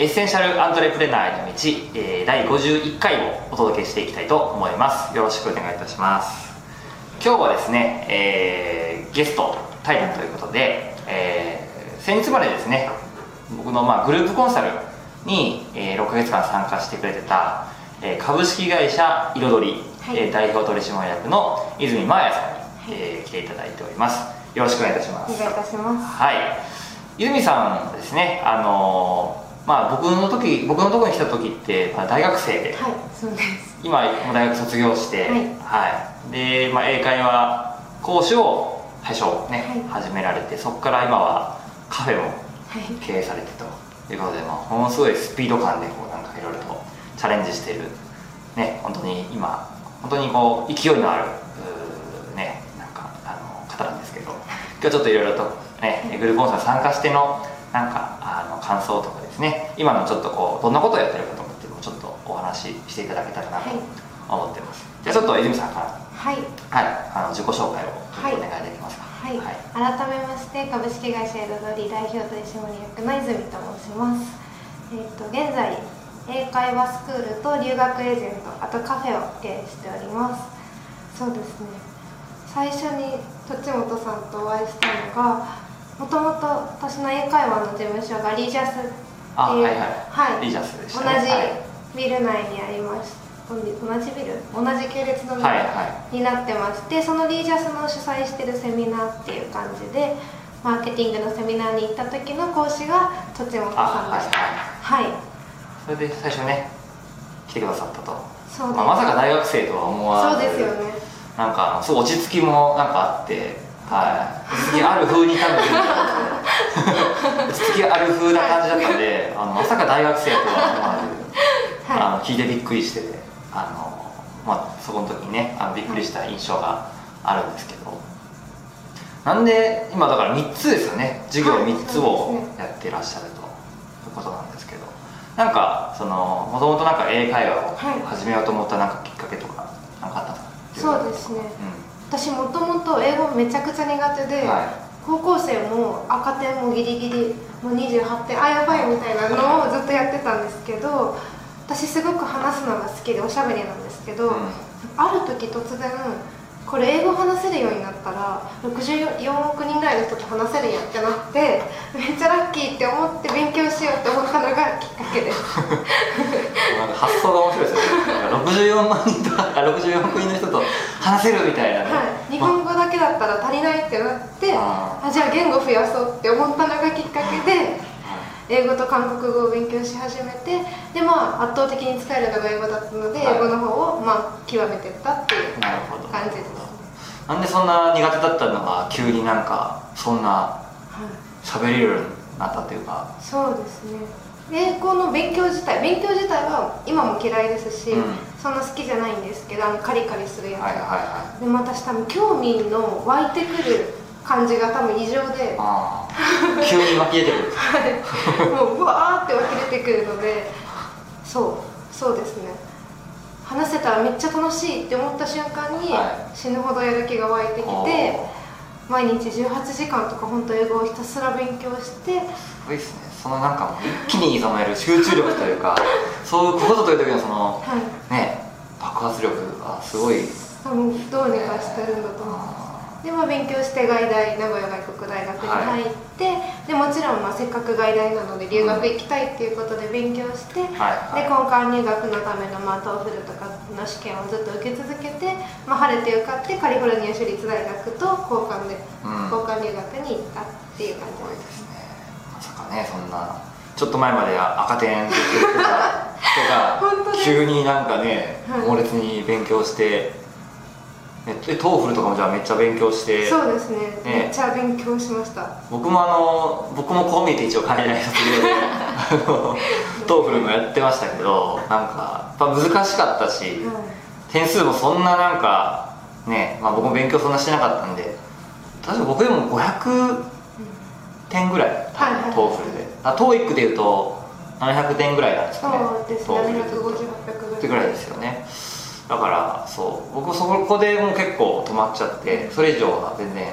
エッセンシャルアントレプレナーへの道、えー、第51回をお届けしていきたいと思います。よろしくお願いいたします。今日はですね、えー、ゲスト対談ということで、えー、先日までですね僕のまあグループコンサルに、えー、6ヶ月間参加してくれてた、えー、株式会社彩り、はい、えー、代表取締役の泉真彩さんに、はい、えー、来ていただいております。よろしくお願いいたします。お願いいたします。はい。泉さんですねあのまあ僕の時僕のところに来た時って、まあ、大学生で、はいそうです。今も大学卒業して、はい、はい、で、まあ、英会話講師を最初ね、はい、始められてそこから今はカフェも経営されてということで、まあ、ものすごいスピード感でこうなんかいろいろとチャレンジしている。ね本当に今本当にこう勢いのあるねなんかあの方なんですけど今日ちょっといろいろとねグループコン参加してのなんかあの感想とかですね。今のちょっとこうどんなことをやってるかと思ってもちょっお話ししていただけたらなと思ってます、はい、じゃあちょっと泉さんから。はい、はい、あの自己紹介をお願いできますか。はい、はい、改めまして株式会社エドドリ代表取締役の泉と申します。えっ、ー、と現在英会話スクールと留学エージェントあとカフェを経営しております。そうですね。最初に栃本さんとお会いしたのがもともと私の英会話の事務所がリージャスっていう、はいはい。はい、リージャスでした、ね、同じ、はい。ビル内にあります。同じビル？同じ系列のビルになってまして、はいはい、そのリージャスの主催してるセミナーっていう感じでマーケティングのセミナーに行った時の講師が栃本さんでした。はい、はい、それで最初ね来てくださったと。そう、まあ、まさか大学生とは思わず。そうですよね。なんかそう落ち着きもなんかあってはい、落ち着きある風に多分落ち着きある風な感じだったんで、あのまさか大学生とは思わずあの聞いてびっくりしててあの、まあ、そこの時にねあのびっくりした印象があるんですけど、なんで今だから3つですよね。授業3つをやってらっしゃると。いうことなんですけど。なんかそのもともとなんか英会話を始めようと思ったなんかきっかけとか何かあったんですかそうですね、うん、私もともと英語めちゃくちゃ苦手で、はい、高校生も赤点もギリギリもう28点あやばいみたいなのをずっとやってたんですけど私すごく話すのが好きでおしゃべりなんですけど、うん、ある時突然これ英語話せるようになったら64億人ぐらいの人と話せるやってなってめっちゃラッキーって思って勉強しようって思ったのがきっかけです。発想が面白いですね。64万人とか64億人の人と話せるみたいなね、はい、日本語だけだったら足りないってなってあじゃあ言語増やそうって思ったのがきっかけで英語と韓国語を勉強し始めてでまあ圧倒的に使えるのが英語だったので、はい、英語の方をまあ極めていったっていう感じです、ね、なんでそんな苦手だったのが急になんかそんな喋れるようになったというか、はい、そうですね。英語の勉強自体勉強自体は今も嫌いですし、うん、そんな好きじゃないんですけどあのカリカリするやつ、はいはいはい、でも私多分興味の湧いてくる感じが多分異常で 急に湧き出てくる。はい。もううわーって湧き出てくるのでそうそうですね。話せたらめっちゃ楽しいって思った瞬間に、死ぬほどやる気が湧いてきて毎日18時間とか本当英語をひたすら勉強してすごいですね。そのなんか一気にそのえる集中力というか そういうここという時のその、はい、ね爆発力がすごい。多分どうにかしてるんだと思いますで、まあ、勉強して外大名古屋外国大学に入って、はい、でもちろん、まあ、せっかく外大なので留学行きたいっていうことで勉強して、うんはい。はい、で交換留学のための、まあ、 TOEFL とかの試験をずっと受け続けて、まあ、晴れて受かってカリフォルニア州立大学と交換で、うん、交換留学に行ったっていう感じですね。まさかねそんなちょっと前まで赤点って言ってた人が 急になんかね、猛烈に勉強してえ TOEFL とかもじゃあめっちゃ勉強してそうですね、ね、めっちゃ勉強しました。僕もあの僕もこう見えて一応海外卒業で TOEFL もやってましたけどなんかやっぱ難しかったし、はい、点数もそんななんかね、まあ、僕も勉強そんなしてなかったんで確か僕でも500点ぐらい、多分、はい、トーフルで。あ TOEIC でいうと700点ぐらいなんですかねそうですね。750、800ぐらいですよねだからそう。僕そこでもう結構止まっちゃってそれ以上は全然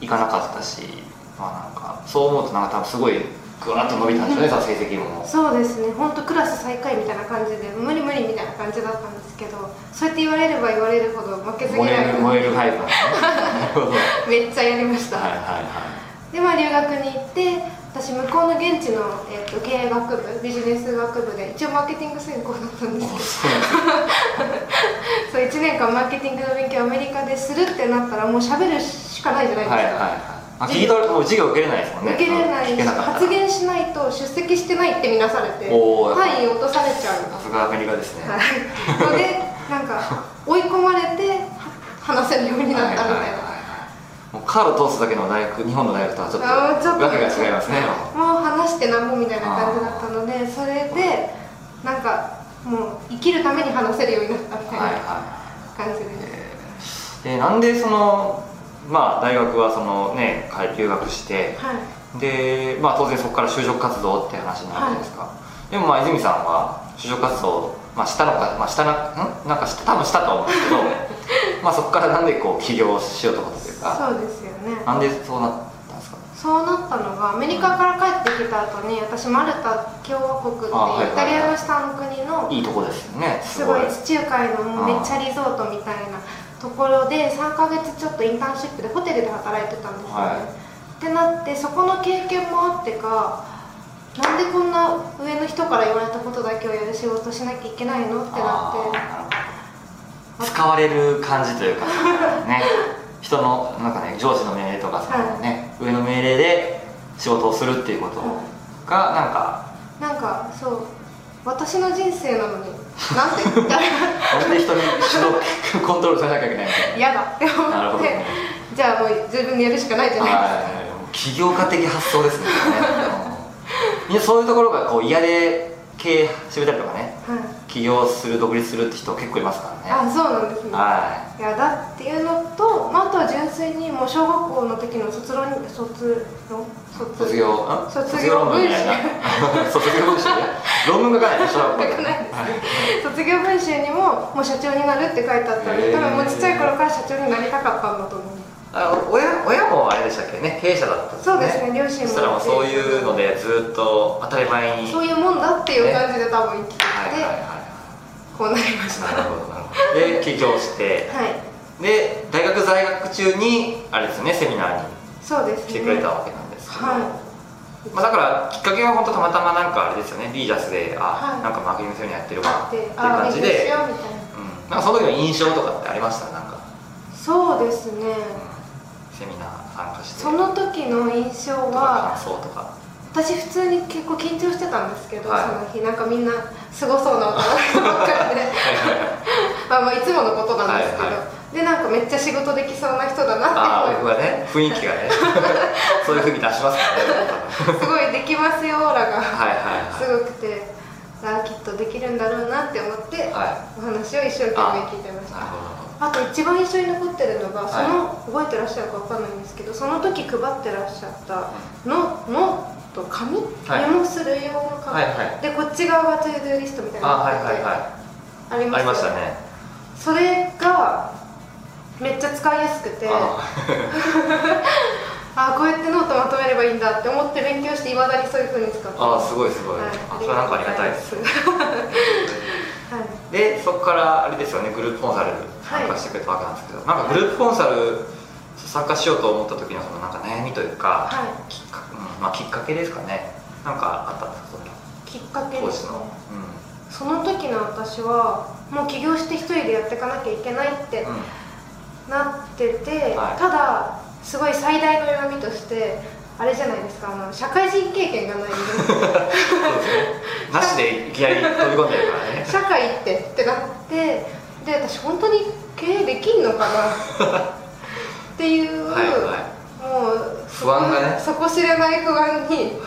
いかなかったしまあなんかそう思うとなんか多分すごいぐわっと伸びたんですよね、うん、成績も。そうですね。本当クラス最下位みたいな感じで無理無理みたいな感じだったんですけどそうやって言われれば言われるほど負けず嫌い燃えるタイプ なんですねめっちゃやりました。はいはいはい。でまあ留学に行って私向こうの現地の、えーと、経営学部ビジネス学部で一応マーケティング専攻だったんですけど。そう1 年間マーケティングの勉強をアメリカでするってなったらもう喋るしかないじゃないですか、はいはいはい。あ聞いたも授業受けれないですもんね。受けれないし発言しないと出席してないって見なされて単位落とされちゃう。さすがアメリカですね、はい、のでなんか 追い込まれて話せるようになったみたいな、カード通すだけの大学日本の大学とはちょっとわけが違いますね。もう話してなんぼみたいな感じだったのでそれでなんかもう生きるために話せるようになったみたいな感じです、はい。はい、えー、なんでそのまあ、大学はその、ね、留学して、はい、で、まあ、当然そこから就職活動って話になるじゃないですか、はい、でもまあ泉さんは就職活動、まあ、したのか、まあ、したななん？なんか多分したと思うんですけど まあそこからなんでこう起業しようと思ったというか。そうですよね。なんでそうなったんですか？そうなったのがアメリカから帰ってきた後に私マルタ共和国っていうイタリアの下の国のいいとこですよねすごい地中海のめっちゃリゾートみたいなところで3か月ちょっとインターンシップでホテルで働いてたんですよね、はい、ってなってそこの経験もあってかなんでこんな上の人から言われたことだけをやる仕事しなきゃいけないの？ってなって使われる感じというかね。人のなんかね上司の命令とかそのね、はい、上の命令で仕事をするっていうことがなんか、なんかそう私の人生なのになんで？なんで人に主導コントロールされなきゃいけない嫌だって思って、ね、じゃあもう自分でやるしかないじゃない。ですか起業家的発想ですね。みんなそういうところがこう嫌で経営始めたりとかね、はい、起業する独立するって人結構いますからね。あそうなんですね、はい、いやだっていうのと、まあ、あとは純粋にもう小学校の時の卒論卒論？卒業？卒業文集。卒業文集？論文書かないでしょ卒業文集にももう社長になるって書いてあったんで多分もうちっちゃい頃から社長になりたかったんだと思う。あ親親もあれでしたっけ？ね経営者だったんですね。そうですね両親も。そしたらもうそういうのでずっと当たり前に。そういうもんだっていう感じで多分生きてて、はいはいはい、こうなりました。なるほどなるほど。で起業して。はい。で大学在学中にあれですねセミナーにそうです、来てくれたわけなんですけど、はい。まあ、だからきっかけは本当たまたまなんかあれですよね。リージャスであ、はい、なんかマーケティングセミナーやってるわっていう感じで。うん、なんかその時の印象とかってありました？なんか。そうですね、うん。セミナー参加して。その時の印象は感想とか。私普通に結構緊張してたんですけど、はい、その日。なんかみんなすごそうなのかなばっかりでまあまあいつものことなんですけど、はいはい、でなんかめっちゃ仕事できそうな人だなって。あ僕はね雰囲気がね そういうふうに出しますからね。すごいできますよオーラが。すごくてあきっとできるんだろうなって思って、お話を一生懸命聞いてましたあと一番印象に残ってるのがその、覚えてらっしゃるか分かんないんですけどその時配ってらっしゃったののと紙、メモする用の紙、でこっち側が ToDo リストみたいなのがありましたね。それがめっちゃ使いやすくてあ こうやってノートまとめればいいんだって思って勉強していまだにそういうふうに使ってああすごいすごい、はい、あそれなんかありがたいです。はい、でそこからあれですよねグループコンサル参加してくれたわけなんですけど、はい、なんかグループコンサル参加しようと思った時のそのなんか悩みというか、はい、きっかうんまあ、きっかけですかね。なんかあったんですかそのきっかけです、ね、の、うん、その時の私はもう起業して一人でやっていかなきゃいけないって、なってて、はい、ただすごい最大の弱みとしてあれじゃないですかあの社会人経験がない なしでいきなり飛び込んでるからね。社会ってってなってで私本当に経営できんのかな？っていう、はいはい、もう不安がね。底知れない不安に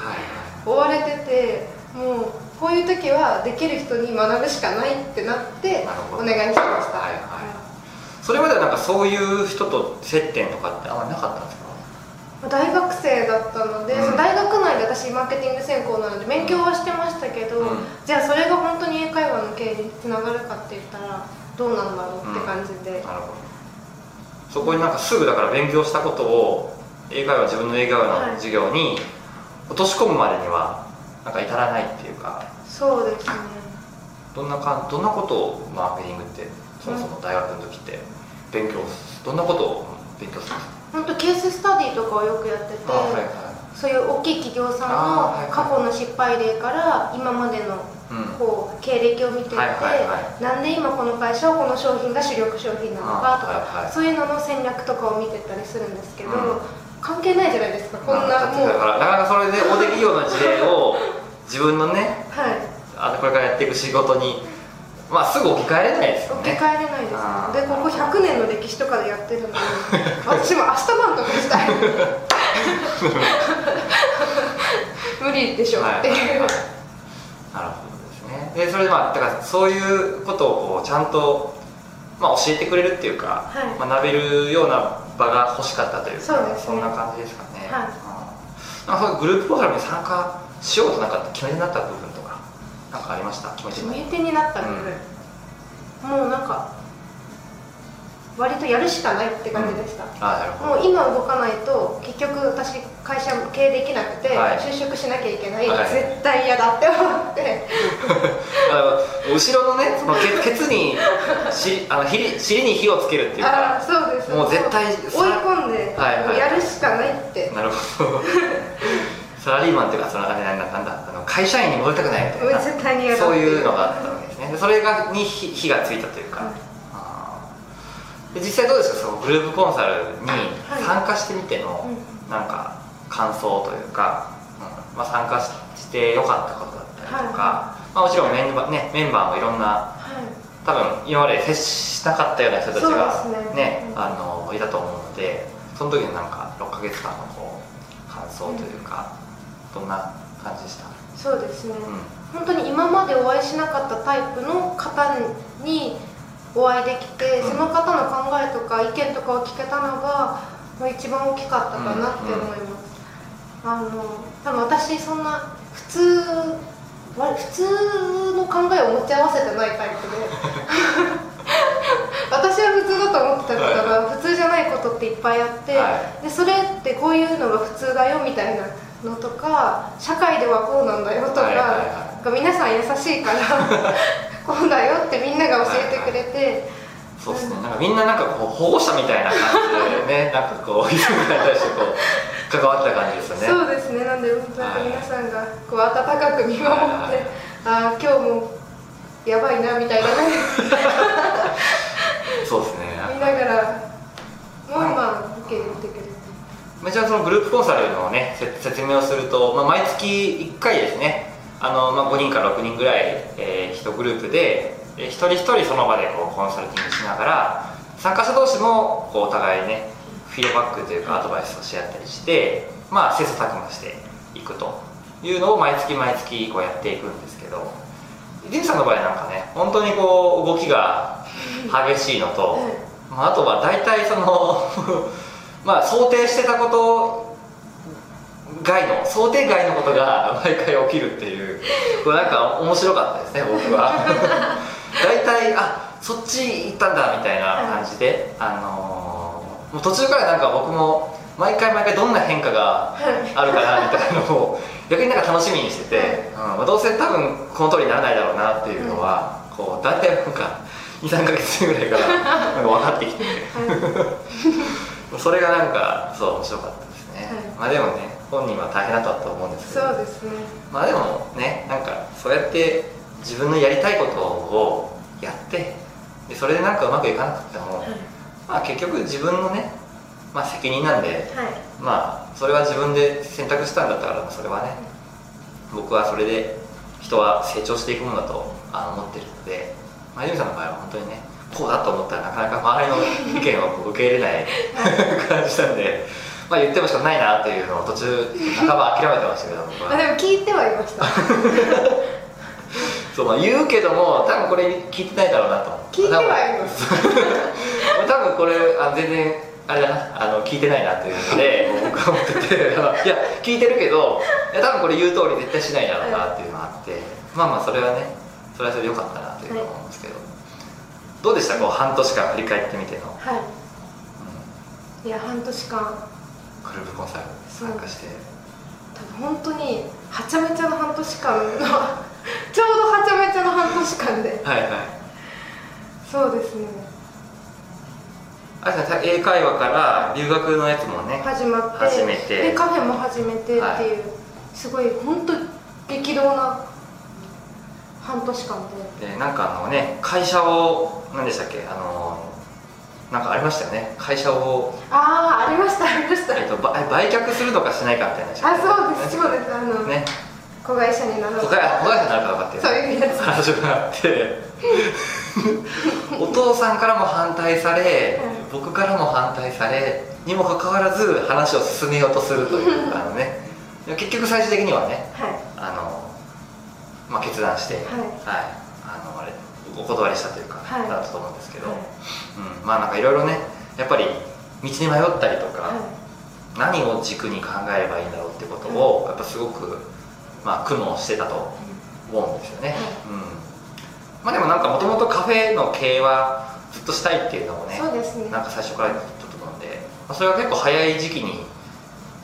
追われてて、もうこういう時はできる人に学ぶしかないってなってお願いしました、はいはい。それまではなんかそういう人と接点とかってあんまりなかったんですか？大学生だったので、うん、大学内で私マーケティング専攻なので勉強はしてましたけど、うん、じゃあそれが本当に英会話の経営につながるかって言ったらどうなんだろうって感じで、うん、なるほど。そこになんかすぐだから勉強したことを英会話自分の英会話の授業に落とし込むまでにはなんか至らないっていうか。そうですね。どんなかどんなことをマーケティングってそもそも大学の時って勉強どんなことを勉強するんですか？本当ケーススタディとかをよくやってて、はいはい、そういう大きい企業さんの過去の失敗例から今までのこう経歴を見ていて、なんで今この会社はこの商品が主力商品なのかとか、そういうのの戦略とかを見てたりするんですけど、関係ないじゃないですか。こんなもう。だからなかなかそれで大手企業の事例を自分のね、はい、あのこれからやっていく仕事にまあすぐ置き換えれないですよね。置き換えれないですでここ100年の歴史とかでやってるのに 私も明日晩とかしたい。無理でしょっていう、はいはいでそれでまあだからそういうことをこうちゃんと、まあ、教えてくれるっていうか、はい、学べるような場が欲しかったというかそ、ね、そんな感じですかね、はい、なんかそういうグループプログラムに参加しようとなんか決め手になった部分とかなんかありました？決め手になった部分、うん、もうなんか割とやるしかないって感じでした、うん、もう今動かないと結局私会社経営できなくて、はい、就職しなきゃいけない、はい、絶対嫌だって思って。後ろのねそのケケツにし あのひ尻に火をつけるっていうかあそうです。もう絶対追い込んで、はいはい、やるしかないって。なるほど。サラリーマンっていうかそのあれなんだなんだ。あの会社員に戻りたくないみたいなそういうのがあったわけですね。それがに火火がついたというか、で実際どうですか？そのグループコンサルに参加してみての、なんか感想というか、うん。まあ、参加してよかったことだったりとか、まあ、もちろんメンバー,、ね、メンバーもいろんな、多分今まで接しなかったような人たちがね、ねあのいたと思うのでその時のなんか6か月間のこう感想というか、どんな感じでした？そうですね、うん、本当に今までお会いしなかったタイプの方にお会いできて、その方の考えとか意見とかを聞けたのが一番大きかったかなって思います、あの多分私そんな普通普通の考えを持ち合わせてないタイプで。私は普通だと思ってたから、はい、普通じゃないことっていっぱいあって、はい、でそれってこういうのが普通だよみたいなのとか社会ではこうなんだよとか、はいはいはい、皆さん優しいから こうだよってみんなが教えてくれて、そうですね、なんかみんななんかこう保護者みたいな感じでね なんかこう泉さんに対してこう関わった感じですよね。そうですね。なんで本当に皆さんがこう温かく見守って、ああ今日もやばいなみたいなね。そうですね。見ながらまあまあ受け入れてくれて。めちゃそのグループコンサルのね説明をすると、まあ、毎月1回ですねあの、まあ、5人から6人ぐらい、えー、1グループで、えー、一人一人その場でこうコンサルティングしながら参加者同士もこうお互いねフィードバックというかアドバイスをし合ったりしてまあ切磋琢磨していくというのを毎月毎月こうやっていくんですけどリンさんの場合なんかね本当にこう動きが激しいのと、まあ、あとは大体その まあ想定してたこと外の想定外のことが毎回起きるっていうこれなんか面白かったですね僕は。大体あそっち行ったんだみたいな感じで、あのー、もう途中からなんか僕も毎回毎回どんな変化があるかなみたいなのを 逆になんか楽しみにしてて、うんまあ、どうせ多分この通りにならないだろうなっていうのは、こう大体なんか23か月ぐらいから なんか分かってきて。てそれがなんかそう面白かったですね、まあでもね本人は大変だったと思うんですけど。そうですね。まあでもねなんかそうやって自分のやりたいことをやってでそれでなんかうまくいかなくても、はい、まあ結局自分のね、まあ、責任なんで、はい、まあそれは自分で選択したんだったらそれはね、僕はそれで人は成長していくものだと思ってるので、まあ、ゆみさんの場合は本当にねこうだと思ったらなかなか周りの意見を受け入れない。感じなんで。まあ言ってもしかないなというのを途中半ば諦めてましたけど僕は。でも聞いてはいました。そうまあ言うけども多分これ聞いてないだろうなと。聞いてはいます。多分。これあ全然あれだな。あの聞いてないなというので 僕は思ってて。いや聞いてるけどいや多分これ言う通り絶対しないだろうなっていうのがあって、はい、まあまあそれはねそれはそれでよかったなというのは思うんですけど、はい、どうでした？こう半年間振り返ってみての。はい、うん、いや半年間グループコンサル参加して。多分本当にはちゃめちゃの半年間の ちょうどはちゃめちゃの半年間で。はいはい。そうですね。あれですね英会話から留学のやつもね始まって始めて。でカフェも始めてっていう、はい、すごい本当激動な半年間で。でなんかあのね会社を何でしたっけあのなんかありましたよね。会社をああありましたありました、えっと、売却するとかしないかみたいなあそうですそうです。あのね。子会社になる子会子会社になるか分かってそういうやつ話があって。お父さんからも反対され、うん、僕からも反対されにもかかわらず話を進めようとするというあのね。結局最終的にはね、はい、あのまあ、決断して、はい、はい、あのあれお断りしたというか、はい、だったと思うんですけど、はい、うん、まあなんかいろいろねやっぱり道に迷ったりとか、何を軸に考えればいいんだろうってことを、やっぱすごく、まあ、苦悩してたと思うんですよね、うん。まあでもなんかもともとカフェの経営はずっとしたいっていうのもねそうですね。なんか最初から言ったと思うんで、まあ、それは結構早い時期に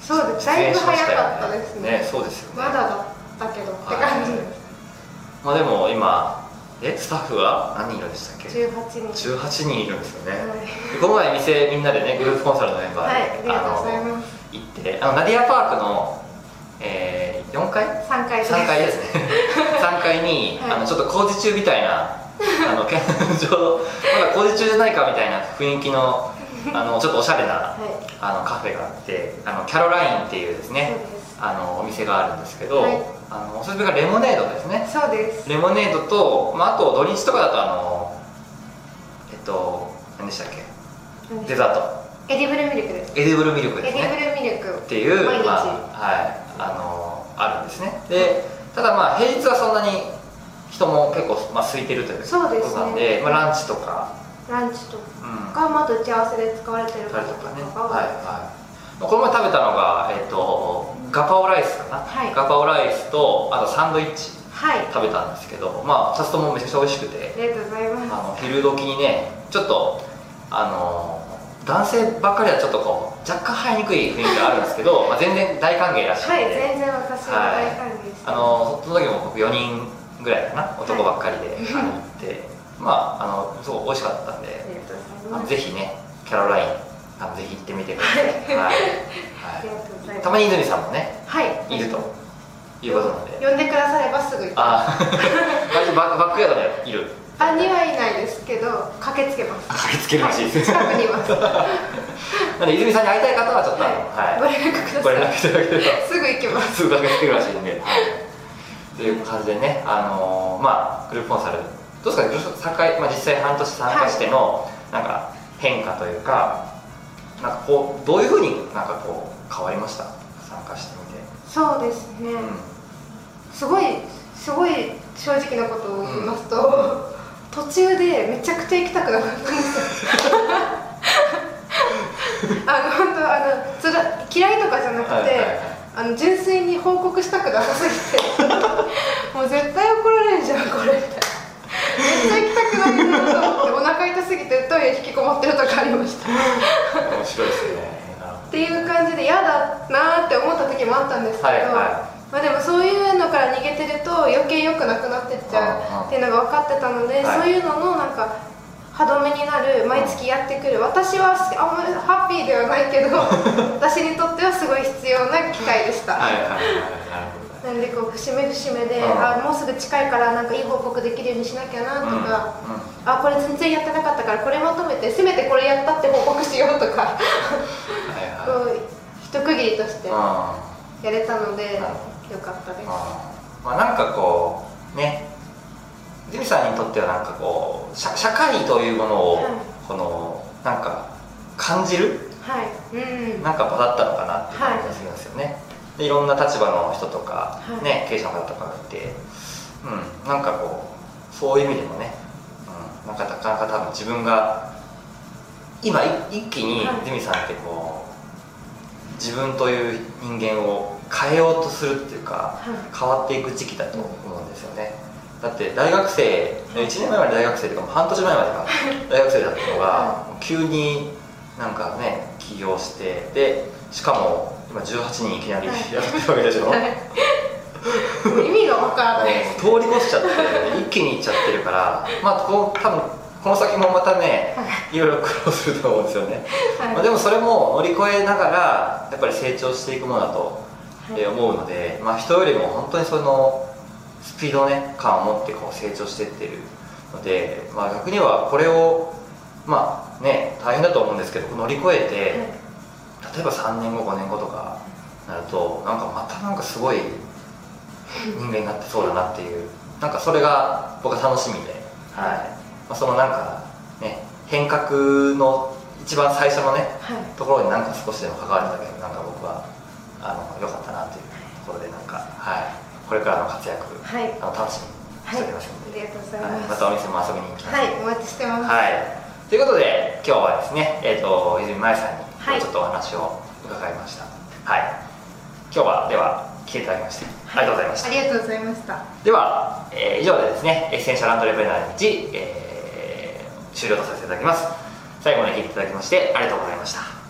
そうです。だいぶ早かったですね。ねそうですよね。まだだったけどって感じ。ですまあでも今えスタッフは？何人いるんでしたっけ？18人。18人いるんですよね、はい、この前店みんなでねグループコンサルのメンバーで、はい、あの行ってあのナディアパークの、えー、4階 ?3 階です。3階ですね。3階に、はい、あのちょっと工事中みたいなあの ちょまだ工事中じゃないかみたいな雰囲気のあのちょっとおしゃれな、はい、あのカフェがあってあのキャロラインっていうですねあのお店があるんですけど、はいあのおすすめがレモネードですね。そうです。レモネードと、まあ、あと土日とかだとあのえっと何でしたっけ？デザート。エディブルミルクです。エディブルミルクですね。エディブルミルク。っていう毎日、まあ、はいあのあるんですね。でただまあ平日はそんなに人も結構、まあ、空いてるということなんで、ね、まあ、ランチとか。ランチとか、うん、まあ、打ち合わせで使われてることとかねはいはい。この前食べたのが、えっと、ガパオライスかな、はい、ガパオライスとあとサンドイッチ食べたんですけど、まあ2つともめちゃくちゃ美味しくてありがとうございます。あの昼時にねちょっとあの男性ばっかりはちょっとこう若干入りにくい雰囲気があるんですけど まあ全然大歓迎らしくて。はい全然私は大歓迎して、はい、あのその時も僕4人ぐらいかな男ばっかりで 行って、まああのすごい美味しかったんでぜひねキャロラインあのぜひ行ってみてください。はい。はい、たまに泉さんもね、はい、いるということなので。呼んでくださればすぐ行きます。あ、ババックヤードでいる。あ、にはいないですけど、駆けつけます。駆けつけるらしいです。近くにいます。なので泉さんに会いたい方はちょっと、はい、ご連絡ください。ご連絡いただければすぐ行きます。すぐ駆けつけるらしいんで。はい。という感じでね、あのー、まあグループコンサルどうですか、参加、まあ実際半年参加しての、なんか変化というか。なんかこうどういうふうになんかこう変わりました？参加してみて。そうですね、うん、すごいすごい正直なことを言いますと、うん、途中でめちゃくちゃ行きたくなかったんですよ。あの本当あのつら嫌いとかじゃなくて、はいはいはい、あの純粋に報告したくなさすぎてもう絶対怒られるじゃんこれみたいなめっちゃ行きたくないなと思ってお腹痛すぎてトイレ引きこもってるとかありました面白いですねっていう感じで嫌だなって思った時もあったんですけど、はいはい、まあ、でもそういうのから逃げてると余計良くなくなってっちゃうっていうのが分かってたので、はい、そういうののなんか歯止めになる毎月やってくる。私はあんまりハッピーではないけど 私にとってはすごい必要な機会でした。はいはいはいなんでこう節目節目で、あもうすぐ近いからなんかいい報告できるようにしなきゃなとか、あこれ全然やってなかったからこれまとめてせめてこれやったって報告しようとか。こう一区切りとしてやれたので、よかったです、まあ、なんかこうね。ジミさんにとってはなんかこう社社会というものを、はい、このなんか感じる、はい。うん、なんか場だったのかなっていう感じがするんですよね、はい。でいろんな立場の人とか、はい、ね、経営者の方とかがいて、うん、なんかこうそういう意味でもね、うん、なんかなかなか多分自分が今一気にジミさんってこう自分という人間を変えようとするっていうか、はい、変わっていく時期だと思うんですよね。だって大学生1年前まで大学生とか半年前までが大学生だったのが急になんかね起業してでしかも今18人いきなりやってるわけでしょ、はい、意味が分からない。通り越しちゃって一気にいっちゃってるからまあこう多分この先もまたね、い、ろいろ苦労すると思うんですよね、はい、まあ、でもそれも乗り越えながらやっぱり成長していくものだと、え思うので、まあ、人よりも本当にそのスピードね感を持ってこう成長していってるので、まあ、逆にはこれをまあね大変だと思うんですけど乗り越えて、例えば3年後5年後とかなるとなんかまたなんかすごい人間になってそうだなっていうなんかそれが僕は楽しみで、はい。まあ、そのなんかね変革の一番最初のね、はい、ところになんか少しでも関われただけなんか僕はあの良かったなというところでなんか、はい、これからの活躍、はい、あの楽しみにしておりますので、はい、ありがとうございます、またお店も遊びに行きますはい。お待ちしてます、はい、ということで今日はですね、えーと、泉麻衣さんにちょっとお話を伺いました。はい、今日はでは来ていただきまして、ありがとうございました。ありがとうございました。では、えー、以上でですねエッセンシャルランドレベナー日、えー終了とさせていただきます。最後まで聞いていただきましてありがとうございました